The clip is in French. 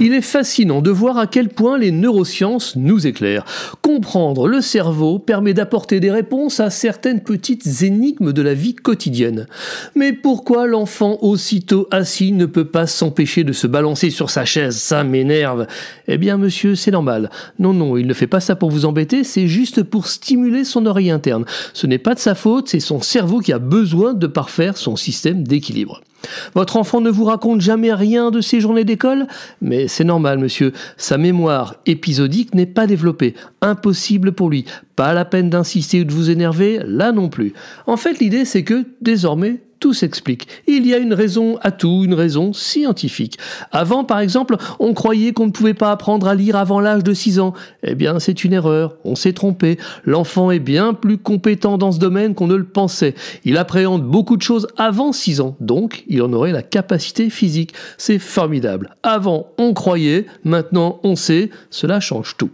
Il est fascinant de voir à quel point les neurosciences nous éclairent. Comprendre le cerveau permet d'apporter des réponses à certaines petites énigmes de la vie quotidienne. Mais pourquoi l'enfant aussitôt assis ne peut pas s'empêcher de se balancer sur sa chaise? Ça m'énerve. Eh bien monsieur, c'est normal. Non, non, il ne fait pas ça pour vous embêter, c'est juste pour stimuler son oreille interne. Ce n'est pas de sa faute, c'est son cerveau qui a besoin de parfaire son système d'équilibre. Votre enfant ne vous raconte jamais rien de ses journées d'école? C'est normal, monsieur. Sa mémoire épisodique n'est pas développée. Impossible pour lui. Pas la peine d'insister ou de vous énerver, là non plus. En fait, l'idée, c'est que, désormais, tout s'explique. Il y a une raison à tout, une raison scientifique. Avant, par exemple, on croyait qu'on ne pouvait pas apprendre à lire avant l'âge de 6 ans. Eh bien, c'est une erreur, on s'est trompé. L'enfant est bien plus compétent dans ce domaine qu'on ne le pensait. Il appréhende beaucoup de choses avant 6 ans, donc il en aurait la capacité physique. C'est formidable. Avant, on croyait, maintenant, on sait, cela change tout.